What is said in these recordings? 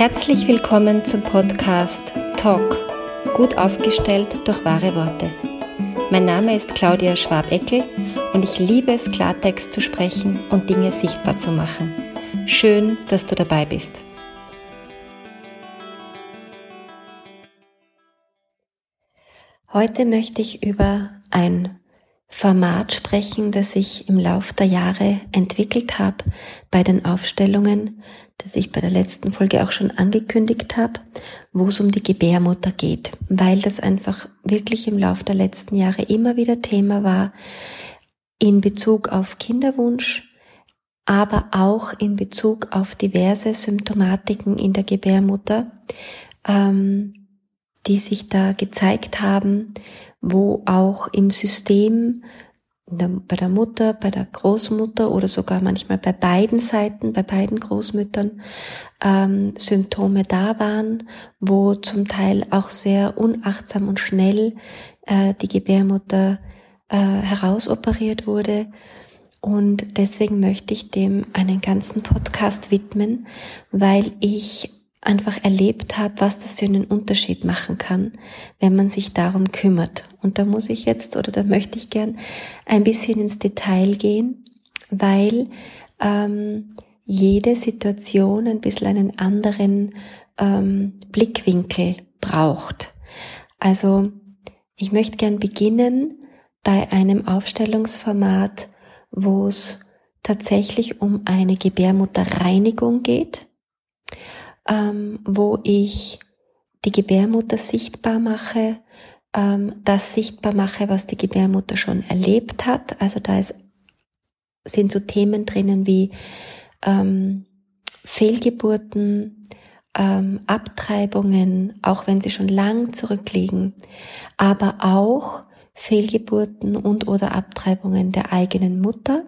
Herzlich willkommen zum Podcast Talk, gut aufgestellt durch wahre Worte. Mein Name ist Claudia Schwabeckel und ich liebe es, Klartext zu sprechen und Dinge sichtbar zu machen. Schön, dass du dabei bist. Heute möchte ich über ein Format sprechen, das ich im Lauf der Jahre entwickelt habe bei den Aufstellungen, das ich bei der letzten Folge auch schon angekündigt habe, wo es um die Gebärmutter geht, weil das einfach wirklich im Lauf der letzten Jahre immer wieder Thema war in Bezug auf Kinderwunsch, aber auch in Bezug auf diverse Symptomatiken in der Gebärmutter, ähm, die sich da gezeigt haben wo auch im System, bei der Mutter, bei der Großmutter oder sogar manchmal bei beiden Seiten, bei beiden Großmüttern ähm, Symptome da waren, wo zum Teil auch sehr unachtsam und schnell äh, die Gebärmutter äh, herausoperiert wurde. Und deswegen möchte ich dem einen ganzen Podcast widmen, weil ich einfach erlebt habe, was das für einen Unterschied machen kann, wenn man sich darum kümmert. Und da muss ich jetzt oder da möchte ich gern ein bisschen ins Detail gehen, weil ähm, jede Situation ein bisschen einen anderen ähm, Blickwinkel braucht. Also ich möchte gern beginnen bei einem Aufstellungsformat, wo es tatsächlich um eine Gebärmutterreinigung geht ähm, wo ich die Gebärmutter sichtbar mache, ähm, das sichtbar mache, was die Gebärmutter schon erlebt hat. Also da ist, sind so Themen drinnen wie ähm, Fehlgeburten, ähm, Abtreibungen, auch wenn sie schon lang zurückliegen, aber auch Fehlgeburten und oder Abtreibungen der eigenen Mutter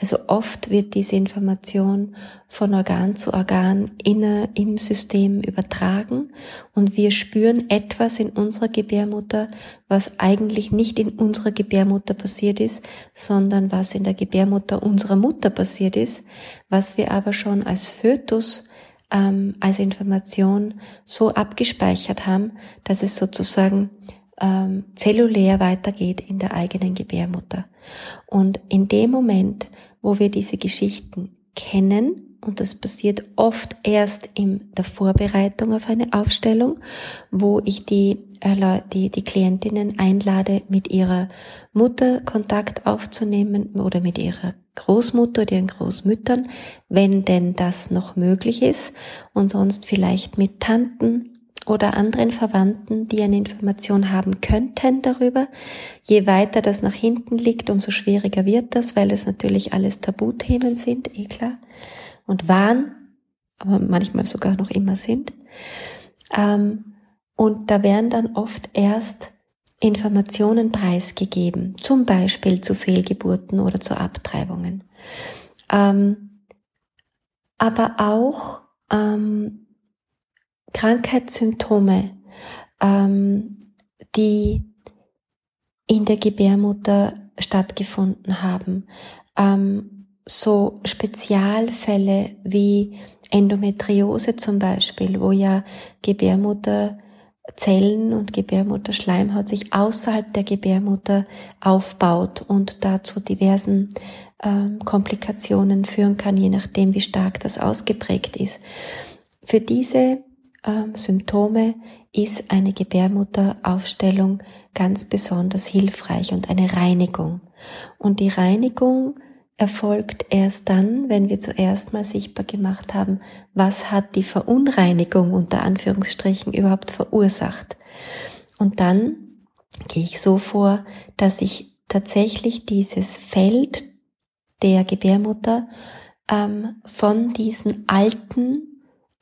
also oft wird diese Information von Organ zu Organ inner im System übertragen und wir spüren etwas in unserer Gebärmutter, was eigentlich nicht in unserer Gebärmutter passiert ist, sondern was in der Gebärmutter unserer Mutter passiert ist, was wir aber schon als Fötus ähm, als Information so abgespeichert haben, dass es sozusagen ähm, zellulär weitergeht in der eigenen Gebärmutter. Und in dem Moment, wo wir diese Geschichten kennen, und das passiert oft erst in der Vorbereitung auf eine Aufstellung, wo ich die, die, die Klientinnen einlade, mit ihrer Mutter Kontakt aufzunehmen oder mit ihrer Großmutter oder ihren Großmüttern, wenn denn das noch möglich ist, und sonst vielleicht mit Tanten, oder anderen Verwandten, die eine Information haben könnten darüber. Je weiter das nach hinten liegt, umso schwieriger wird das, weil es natürlich alles Tabuthemen sind, eh klar, und waren, aber manchmal sogar noch immer sind. Ähm, und da werden dann oft erst Informationen preisgegeben, zum Beispiel zu Fehlgeburten oder zu Abtreibungen. Ähm, aber auch ähm, Krankheitssymptome, ähm, die in der Gebärmutter stattgefunden haben. Ähm, so Spezialfälle wie Endometriose zum Beispiel, wo ja Gebärmutterzellen und Gebärmutterschleimhaut sich außerhalb der Gebärmutter aufbaut und dazu diversen ähm, Komplikationen führen kann, je nachdem, wie stark das ausgeprägt ist. Für diese Symptome ist eine Gebärmutteraufstellung ganz besonders hilfreich und eine Reinigung. Und die Reinigung erfolgt erst dann, wenn wir zuerst mal sichtbar gemacht haben, was hat die Verunreinigung unter Anführungsstrichen überhaupt verursacht. Und dann gehe ich so vor, dass ich tatsächlich dieses Feld der Gebärmutter ähm, von diesen alten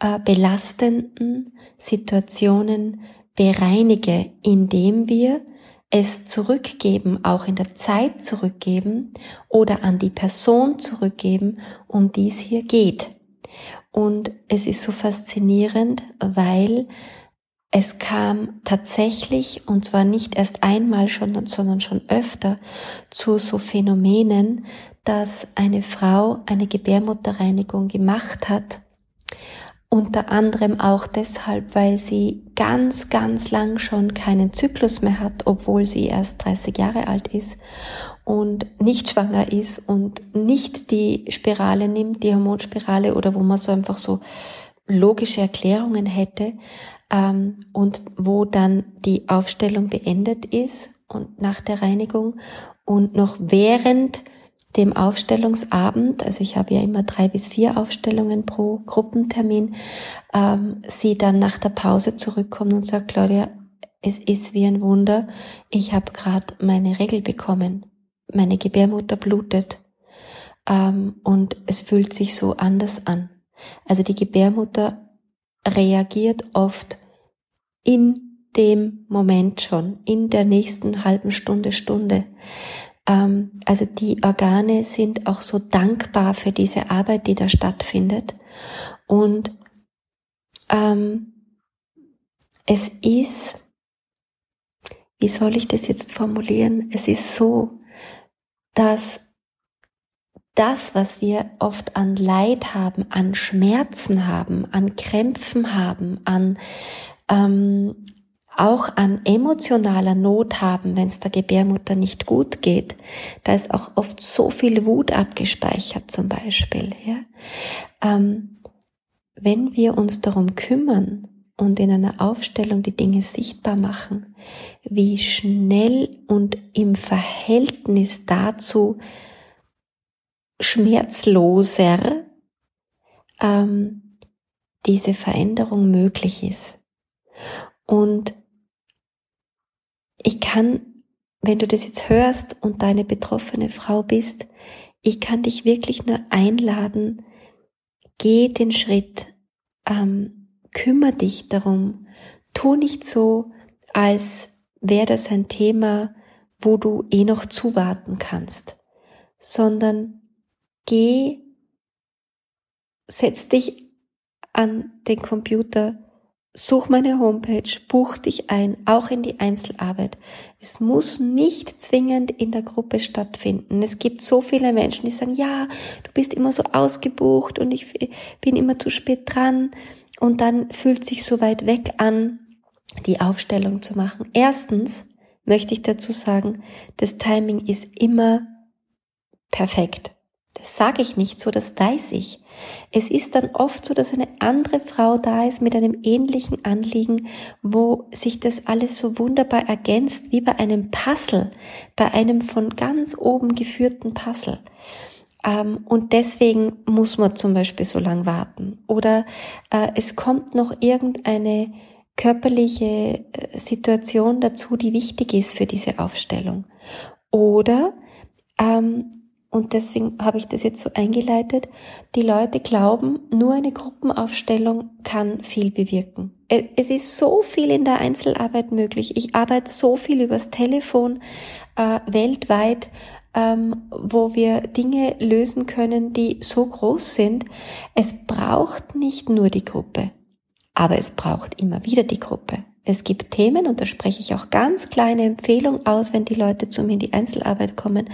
äh, belastenden Situationen bereinige, indem wir es zurückgeben, auch in der Zeit zurückgeben oder an die Person zurückgeben, um die es hier geht. Und es ist so faszinierend, weil es kam tatsächlich, und zwar nicht erst einmal schon, sondern schon öfter, zu so Phänomenen, dass eine Frau eine Gebärmutterreinigung gemacht hat Unter anderem auch deshalb, weil sie ganz, ganz lang schon keinen Zyklus mehr hat, obwohl sie erst 30 Jahre alt ist und nicht schwanger ist und nicht die Spirale nimmt, die Hormonspirale oder wo man so einfach so logische Erklärungen hätte ähm, und wo dann die Aufstellung beendet ist und nach der Reinigung und noch während dem Aufstellungsabend, also ich habe ja immer drei bis vier Aufstellungen pro Gruppentermin, ähm, sie dann nach der Pause zurückkommt und sagt, Claudia, es ist wie ein Wunder, ich habe gerade meine Regel bekommen, meine Gebärmutter blutet ähm, und es fühlt sich so anders an. Also die Gebärmutter reagiert oft in dem Moment schon, in der nächsten halben Stunde, Stunde. Ähm, also die Organe sind auch so dankbar für diese Arbeit, die da stattfindet. Und ähm, es ist, wie soll ich das jetzt formulieren? Es ist so, dass das, was wir oft an Leid haben, an Schmerzen haben, an Krämpfen haben, an ähm, auch an emotionaler Not haben, wenn es der Gebärmutter nicht gut geht. Da ist auch oft so viel Wut abgespeichert zum Beispiel. Ja? Ähm, wenn wir uns darum kümmern und in einer Aufstellung die Dinge sichtbar machen, wie schnell und im Verhältnis dazu schmerzloser ähm, diese Veränderung möglich ist. Und ich kann, wenn du das jetzt hörst und deine betroffene Frau bist, ich kann dich wirklich nur einladen, geh den Schritt, ähm, kümmere dich darum, tu nicht so, als wäre das ein Thema, wo du eh noch zuwarten kannst, sondern geh, setz dich an den Computer, Such meine Homepage, buch dich ein, auch in die Einzelarbeit. Es muss nicht zwingend in der Gruppe stattfinden. Es gibt so viele Menschen, die sagen, ja, du bist immer so ausgebucht und ich bin immer zu spät dran und dann fühlt sich so weit weg an, die Aufstellung zu machen. Erstens möchte ich dazu sagen, das Timing ist immer perfekt. Das sage ich nicht so, das weiß ich. Es ist dann oft so, dass eine andere Frau da ist mit einem ähnlichen Anliegen, wo sich das alles so wunderbar ergänzt, wie bei einem Puzzle, bei einem von ganz oben geführten Puzzle. Ähm, und deswegen muss man zum Beispiel so lang warten. Oder äh, es kommt noch irgendeine körperliche äh, Situation dazu, die wichtig ist für diese Aufstellung. Oder ähm, und deswegen habe ich das jetzt so eingeleitet, die Leute glauben, nur eine Gruppenaufstellung kann viel bewirken. Es ist so viel in der Einzelarbeit möglich. Ich arbeite so viel übers Telefon äh, weltweit, ähm, wo wir Dinge lösen können, die so groß sind. Es braucht nicht nur die Gruppe, aber es braucht immer wieder die Gruppe. Es gibt Themen, und da spreche ich auch ganz kleine Empfehlungen aus, wenn die Leute zu mir in die Einzelarbeit kommen,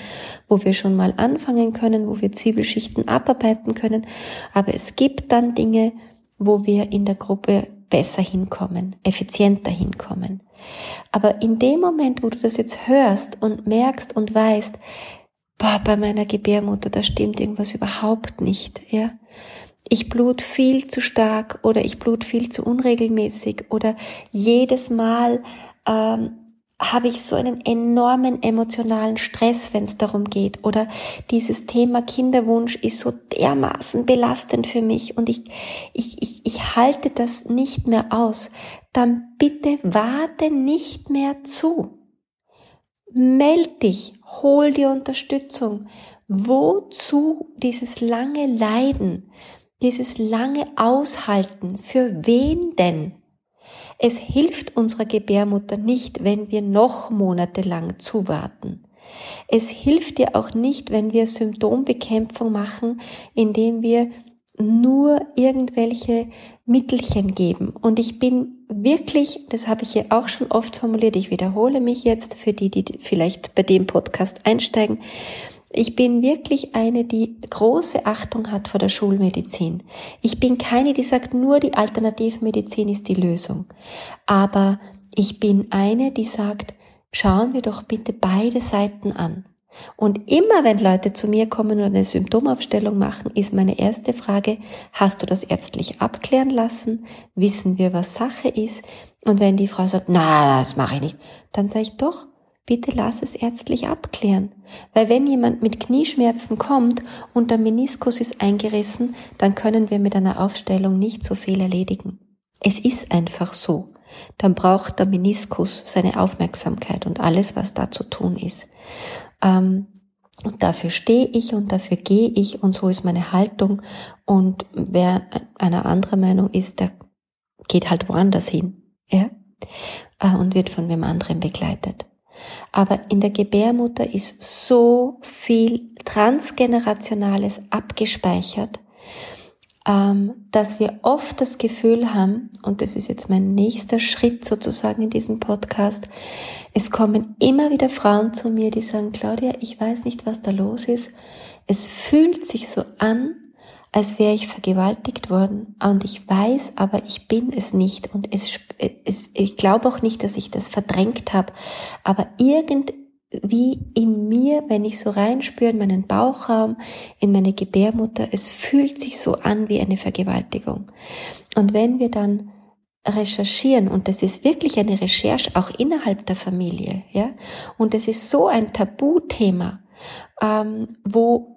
wo wir schon mal anfangen können, wo wir Zwiebelschichten abarbeiten können. Aber es gibt dann Dinge, wo wir in der Gruppe besser hinkommen, effizienter hinkommen. Aber in dem Moment, wo du das jetzt hörst und merkst und weißt, boah, bei meiner Gebärmutter, da stimmt irgendwas überhaupt nicht, ja, ich blut viel zu stark oder ich blut viel zu unregelmäßig oder jedes Mal ähm, habe ich so einen enormen emotionalen Stress, wenn es darum geht. Oder dieses Thema Kinderwunsch ist so dermaßen belastend für mich und ich, ich, ich, ich halte das nicht mehr aus. Dann bitte warte nicht mehr zu. Meld dich, hol dir Unterstützung. Wozu dieses lange Leiden? Dieses lange Aushalten, für wen denn? Es hilft unserer Gebärmutter nicht, wenn wir noch monatelang zuwarten. Es hilft dir auch nicht, wenn wir Symptombekämpfung machen, indem wir nur irgendwelche Mittelchen geben. Und ich bin wirklich, das habe ich hier auch schon oft formuliert, ich wiederhole mich jetzt für die, die vielleicht bei dem Podcast einsteigen, Ich bin wirklich eine, die große Achtung hat vor der Schulmedizin. Ich bin keine, die sagt, nur die Alternativmedizin ist die Lösung. Aber ich bin eine, die sagt, schauen wir doch bitte beide Seiten an. Und immer wenn Leute zu mir kommen und eine Symptomaufstellung machen, ist meine erste Frage, hast du das ärztlich abklären lassen? Wissen wir, was Sache ist? Und wenn die Frau sagt, na, das mache ich nicht, dann sage ich doch, bitte lass es ärztlich abklären. Weil wenn jemand mit Knieschmerzen kommt und der Meniskus ist eingerissen, dann können wir mit einer Aufstellung nicht so viel erledigen. Es ist einfach so. Dann braucht der Meniskus seine Aufmerksamkeit und alles, was da zu tun ist. Ähm, und dafür stehe ich und dafür gehe ich und so ist meine Haltung. Und wer einer anderen Meinung ist, der geht halt woanders hin. Ja? Äh, und wird von wem anderen begleitet. Aber in der Gebärmutter ist so viel Transgenerationales abgespeichert, ähm, dass wir oft das Gefühl haben, und das ist jetzt mein nächster Schritt sozusagen in diesem Podcast, es kommen immer wieder Frauen zu mir, die sagen, Claudia, ich weiß nicht, was da los ist. Es fühlt sich so an, als wäre ich vergewaltigt worden. Und ich weiß, aber ich bin es nicht. Und es, es ich glaube auch nicht, dass ich das verdrängt habe, aber irgendwie in mir, wenn ich so reinspüre in meinen Bauchraum, in meine Gebärmutter, es fühlt sich so an wie eine Vergewaltigung. Und wenn wir dann recherchieren und das ist wirklich eine Recherche auch innerhalb der Familie, ja, und es ist so ein Tabuthema, ähm, wo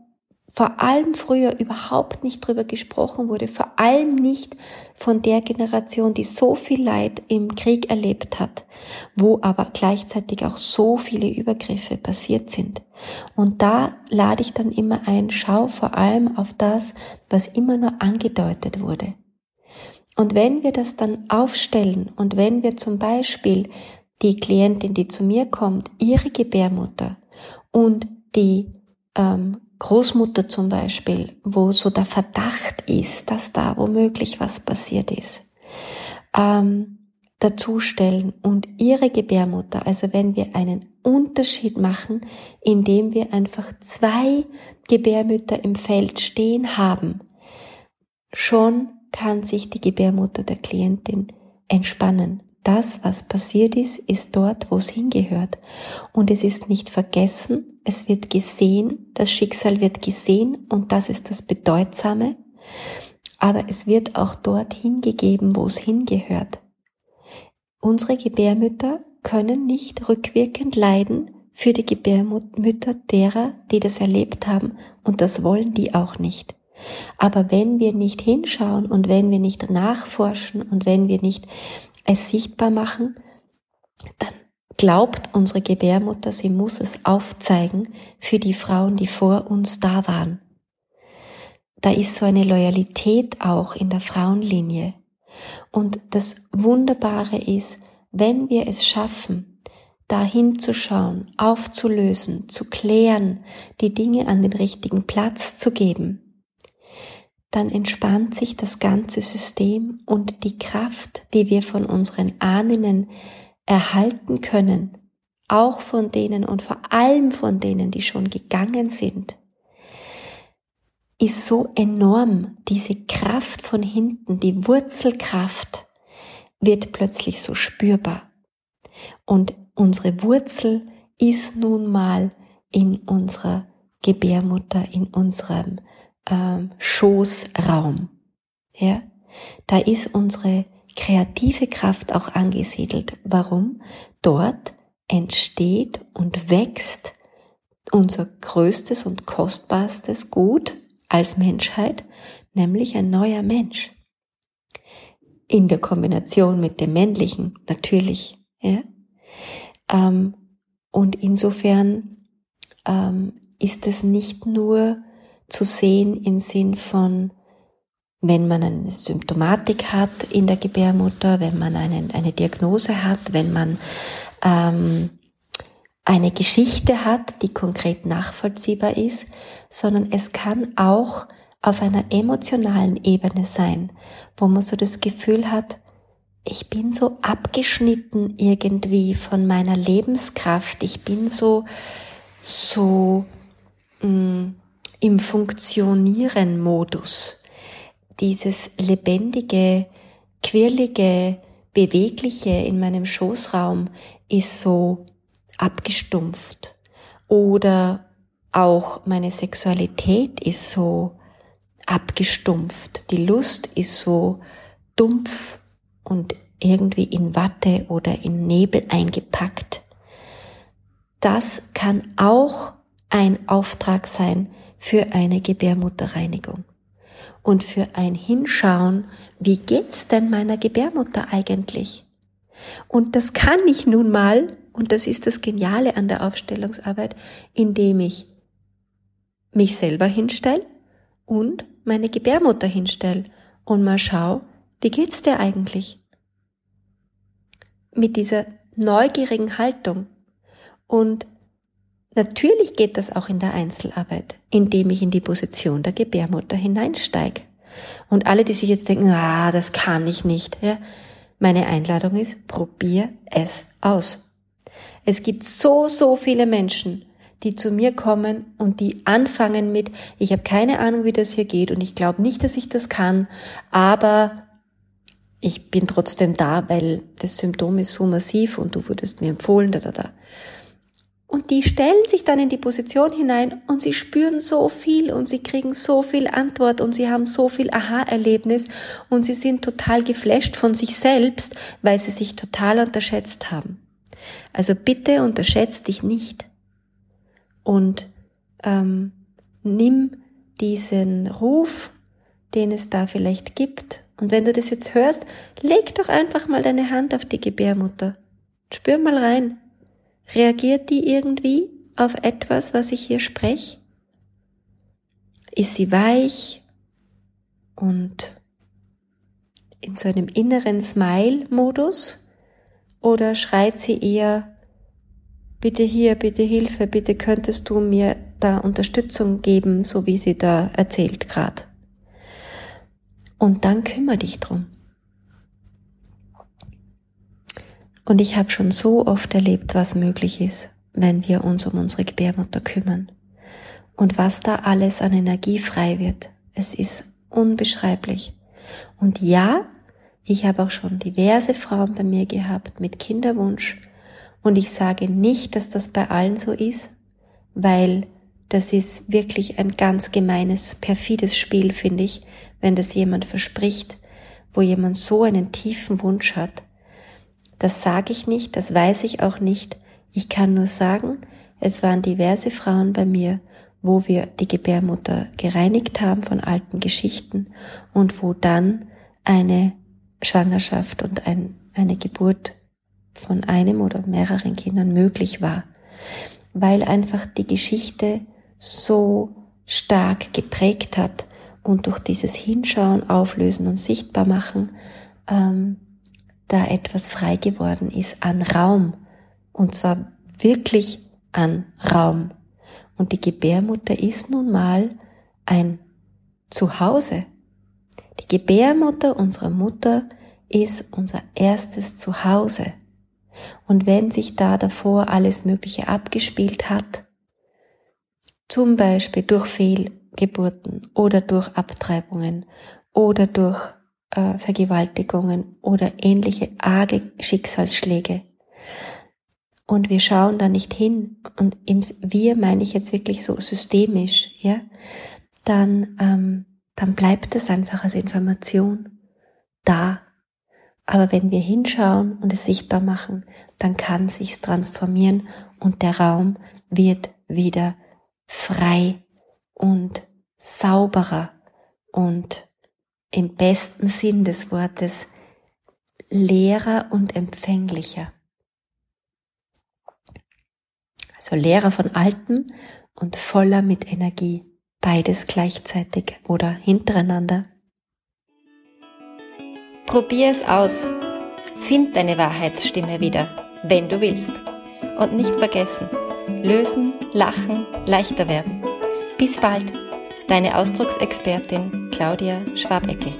vor allem früher überhaupt nicht drüber gesprochen wurde, vor allem nicht von der Generation, die so viel Leid im Krieg erlebt hat, wo aber gleichzeitig auch so viele Übergriffe passiert sind. Und da lade ich dann immer ein, schau vor allem auf das, was immer nur angedeutet wurde. Und wenn wir das dann aufstellen und wenn wir zum Beispiel die Klientin, die zu mir kommt, ihre Gebärmutter und die ähm, Großmutter zum Beispiel, wo so der Verdacht ist, dass da womöglich was passiert ist, ähm, dazustellen und ihre Gebärmutter, also wenn wir einen Unterschied machen, indem wir einfach zwei Gebärmütter im Feld stehen haben, schon kann sich die Gebärmutter der Klientin entspannen das, was passiert ist, ist dort, wo es hingehört. Und es ist nicht vergessen, es wird gesehen, das Schicksal wird gesehen und das ist das Bedeutsame. Aber es wird auch dort hingegeben, wo es hingehört. Unsere Gebärmütter können nicht rückwirkend leiden für die Gebärmütter derer, die das erlebt haben und das wollen die auch nicht. Aber wenn wir nicht hinschauen und wenn wir nicht nachforschen und wenn wir nicht es sichtbar machen, dann glaubt unsere Gebärmutter, sie muss es aufzeigen für die Frauen, die vor uns da waren. Da ist so eine Loyalität auch in der Frauenlinie. Und das Wunderbare ist, wenn wir es schaffen, da hinzuschauen, aufzulösen, zu klären, die Dinge an den richtigen Platz zu geben, dann entspannt sich das ganze System und die Kraft, die wir von unseren Ahnen erhalten können, auch von denen und vor allem von denen, die schon gegangen sind, ist so enorm. Diese Kraft von hinten, die Wurzelkraft wird plötzlich so spürbar. Und unsere Wurzel ist nun mal in unserer Gebärmutter, in unserem ähm, Schoßraum. Ja, da ist unsere kreative Kraft auch angesiedelt. Warum? Dort entsteht und wächst unser größtes und kostbarstes Gut als Menschheit, nämlich ein neuer Mensch. In der Kombination mit dem männlichen, natürlich. Ja? Ähm, und insofern ähm, ist es nicht nur zu sehen im Sinn von, wenn man eine Symptomatik hat in der Gebärmutter, wenn man eine, eine Diagnose hat, wenn man ähm, eine Geschichte hat, die konkret nachvollziehbar ist, sondern es kann auch auf einer emotionalen Ebene sein, wo man so das Gefühl hat, ich bin so abgeschnitten irgendwie von meiner Lebenskraft, ich bin so, so mh, mm, im Funktionieren-Modus. Dieses lebendige, quirlige, bewegliche in meinem Schoßraum ist so abgestumpft. Oder auch meine Sexualität ist so abgestumpft. Die Lust ist so dumpf und irgendwie in Watte oder in Nebel eingepackt. Das kann auch ein Auftrag sein für eine Gebärmutterreinigung und für ein Hinschauen, wie geht's denn meiner Gebärmutter eigentlich? Und das kann ich nun mal, und das ist das Geniale an der Aufstellungsarbeit, indem ich mich selber hinstelle und meine Gebärmutter hinstelle und mal schau, wie geht's dir eigentlich? Mit dieser neugierigen Haltung. Und natürlich geht das auch in der Einzelarbeit, indem ich in die Position der Gebärmutter hineinsteige. Und alle, die sich jetzt denken, ah, das kann ich nicht, ja, meine Einladung ist, probier es aus. Es gibt so, so viele Menschen, die zu mir kommen und die anfangen mit, ich habe keine Ahnung, wie das hier geht und ich glaube nicht, dass ich das kann, aber ich bin trotzdem da, weil das Symptom ist so massiv und du wurdest mir empfohlen, da, da, da. Und die stellen sich dann in die Position hinein und sie spüren so viel und sie kriegen so viel Antwort und sie haben so viel Aha-Erlebnis und sie sind total geflasht von sich selbst, weil sie sich total unterschätzt haben. Also bitte unterschätzt dich nicht und ähm, nimm diesen Ruf, den es da vielleicht gibt. Und wenn du das jetzt hörst, leg doch einfach mal deine Hand auf die Gebärmutter. Spür mal rein. Reagiert die irgendwie auf etwas, was ich hier spreche? Ist sie weich und in so einem inneren Smile-Modus? Oder schreit sie eher bitte hier, bitte Hilfe, bitte könntest du mir da Unterstützung geben, so wie sie da erzählt gerade. Und dann kümmere dich drum. Und ich habe schon so oft erlebt, was möglich ist, wenn wir uns um unsere Gebärmutter kümmern. Und was da alles an Energie frei wird. Es ist unbeschreiblich. Und ja, ich habe auch schon diverse Frauen bei mir gehabt mit Kinderwunsch, und ich sage nicht, dass das bei allen so ist, weil das ist wirklich ein ganz gemeines, perfides Spiel, finde ich, wenn das jemand verspricht, wo jemand so einen tiefen Wunsch hat. Das sage ich nicht, das weiß ich auch nicht. Ich kann nur sagen, es waren diverse Frauen bei mir, wo wir die Gebärmutter gereinigt haben von alten Geschichten und wo dann eine Schwangerschaft und ein, eine Geburt von einem oder mehreren Kindern möglich war, weil einfach die Geschichte so stark geprägt hat und durch dieses Hinschauen, Auflösen und sichtbar machen ähm, da etwas frei geworden ist an Raum und zwar wirklich an Raum. Und die Gebärmutter ist nun mal ein Zuhause. Die Gebärmutter unserer Mutter ist unser erstes Zuhause. Und wenn sich da davor alles Mögliche abgespielt hat, zum Beispiel durch Fehlgeburten oder durch Abtreibungen oder durch äh, Vergewaltigungen oder ähnliche arge Schicksalsschläge, und wir schauen da nicht hin, und im Wir meine ich jetzt wirklich so systemisch, ja, dann, ähm, dann bleibt es einfach als Information da. Aber wenn wir hinschauen und es sichtbar machen, dann kann sich's transformieren und der Raum wird wieder frei und sauberer und im besten Sinn des Wortes leerer und empfänglicher. Also leerer von Alten und voller mit Energie. Beides gleichzeitig oder hintereinander Probier es aus. Find deine Wahrheitsstimme wieder, wenn du willst. Und nicht vergessen, lösen, lachen, leichter werden. Bis bald, deine Ausdrucksexpertin Claudia Schwabeckel.